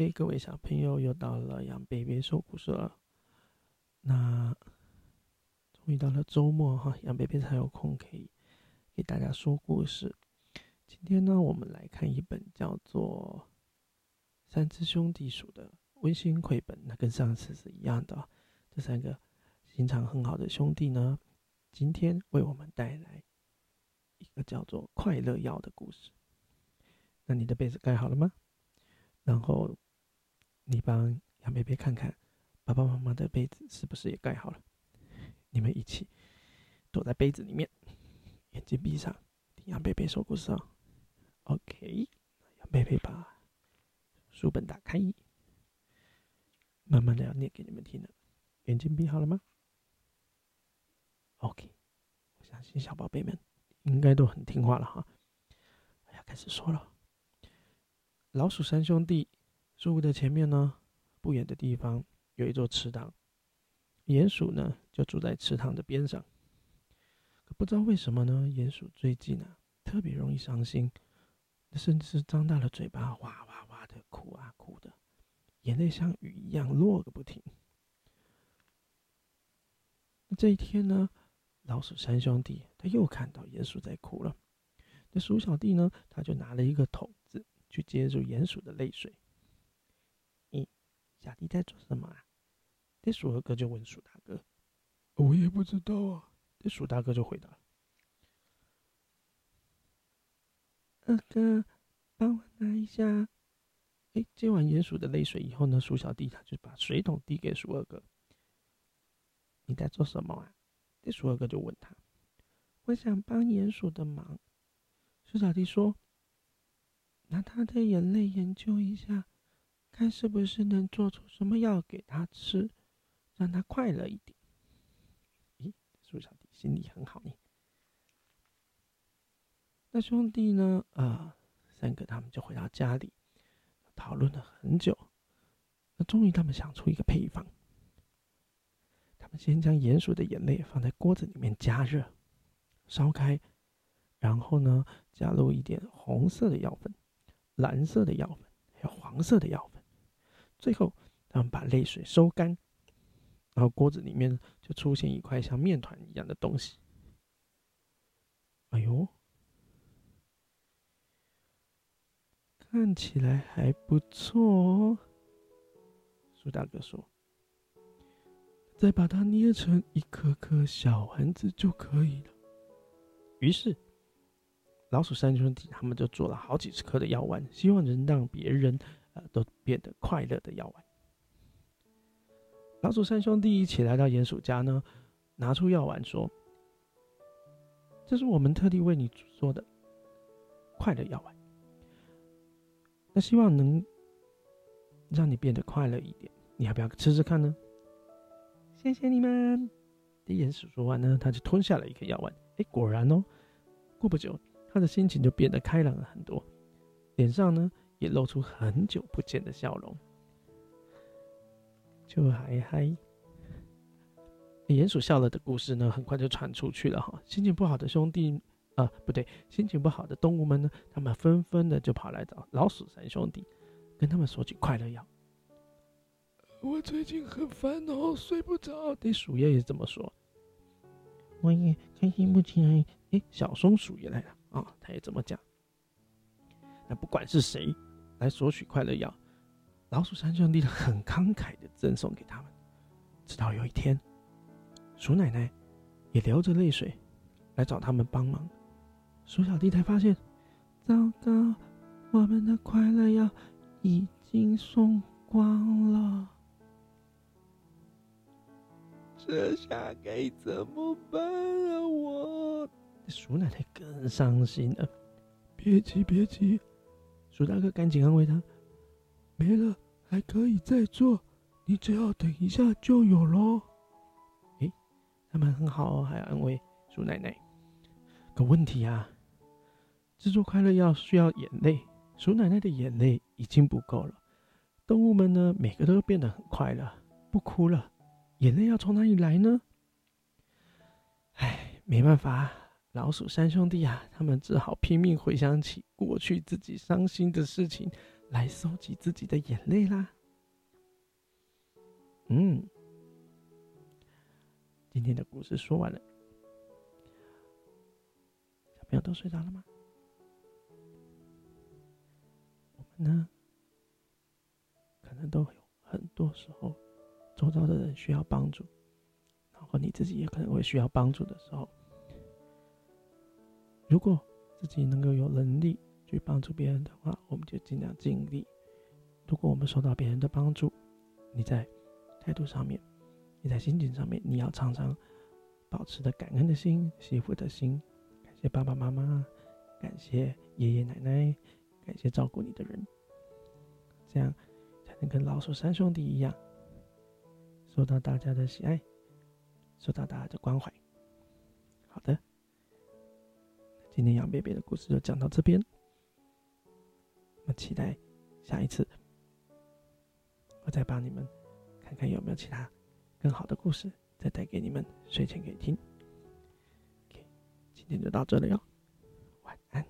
OK，各位小朋友，又到了杨贝贝说故事了。那终于到了周末哈，杨贝贝才有空可以给大家说故事。今天呢，我们来看一本叫做《三只兄弟鼠》的温馨绘本。那跟上次是一样的，这三个心肠很好的兄弟呢，今天为我们带来一个叫做《快乐药》的故事。那你的被子盖好了吗？然后你帮杨贝贝看看，爸爸妈妈的被子是不是也盖好了？你们一起躲在被子里面，眼睛闭上，听杨贝贝说故事哦。OK，杨贝贝把书本打开，慢慢的要念给你们听了。眼睛闭好了吗？OK，我相信小宝贝们应该都很听话了哈。要开始说了。老鼠三兄弟，树屋的前面呢，不远的地方有一座池塘。鼹鼠呢，就住在池塘的边上。可不知道为什么呢，鼹鼠最近啊，特别容易伤心，甚至是张大了嘴巴，哇哇哇的哭啊哭的，眼泪像雨一样落个不停。这一天呢，老鼠三兄弟他又看到鼹鼠在哭了。那鼠小弟呢，他就拿了一个桶子。去接住鼹鼠的泪水。咦，小弟在做什么啊？这鼠二哥就问鼠大哥：“我也不知道啊。”这鼠大哥就回答：“二哥，帮我拿一下。”哎，接完鼹鼠的泪水以后呢，鼠小弟他就把水桶递给鼠二哥：“你在做什么啊？”这鼠二哥就问他：“我想帮鼹鼠的忙。”鼠小弟说。拿他的眼泪研究一下，看是不是能做出什么药给他吃，让他快乐一点。咦，鼠小弟心里很好呢。那兄弟呢？啊，三个他们就回到家里，讨论了很久。那终于他们想出一个配方。他们先将鼹鼠的眼泪放在锅子里面加热，烧开，然后呢，加入一点红色的药粉。蓝色的药粉，还有黄色的药粉，最后他们把泪水收干，然后锅子里面就出现一块像面团一样的东西。哎呦，看起来还不错哦。苏大哥说：“再把它捏成一颗颗小丸子就可以了。”于是。老鼠三兄弟他们就做了好几十颗的药丸，希望能让别人都变得快乐的药丸。老鼠三兄弟一起来到鼹鼠家呢，拿出药丸说：“这是我们特地为你做的快乐药丸，那希望能让你变得快乐一点，你要不要吃吃看呢？”谢谢你们。鼹鼠说完呢，他就吞下了一颗药丸。哎，果然哦，过不久。他的心情就变得开朗了很多，脸上呢也露出很久不见的笑容。就嗨嗨，鼹鼠笑了的故事呢，很快就传出去了哈。心情不好的兄弟啊，不对，心情不好的动物们呢，他们纷纷的就跑来找老鼠三兄弟，跟他们说起快乐药。我最近很烦恼，睡不着。对，鼠爷也这么说。我也开心不起来。哎，小松鼠也来了。啊，他也这么讲。那不管是谁来索取快乐药，老鼠三兄弟很慷慨的赠送给他们。直到有一天，鼠奶奶也流着泪水来找他们帮忙，鼠小弟才发现，糟糕，我们的快乐药已经送光了，这下该怎么办啊？我。鼠奶奶更伤心了，别急别急，鼠大哥赶紧安慰他：“没了还可以再做，你只要等一下就有喽。”诶，他们很好哦，还要安慰鼠奶奶。可问题啊，制作快乐药需要眼泪，鼠奶奶的眼泪已经不够了。动物们呢，每个都变得很快乐，不哭了，眼泪要从哪里来呢？唉，没办法。老鼠三兄弟啊，他们只好拼命回想起过去自己伤心的事情，来收集自己的眼泪啦。嗯，今天的故事说完了，小朋友都睡着了吗？我们呢，可能都有很多时候，周遭的人需要帮助，然后你自己也可能会需要帮助的时候，如果自己能够有能力去帮助别人的话，我们就尽量尽力。如果我们受到别人的帮助，你在态度上面，你在心情上面，你要常常保持着感恩的心、惜福的心，感谢爸爸妈妈，感谢爷爷奶奶，感谢照顾你的人，这样才能跟老鼠三兄弟一样，受到大家的喜爱，受到大家的关怀。好的，今天杨贝贝的故事就讲到这边，我们期待下一次，我再帮你们。看看有没有其他更好的故事，再带给你们睡前可以听。今天就到这里哦，晚安。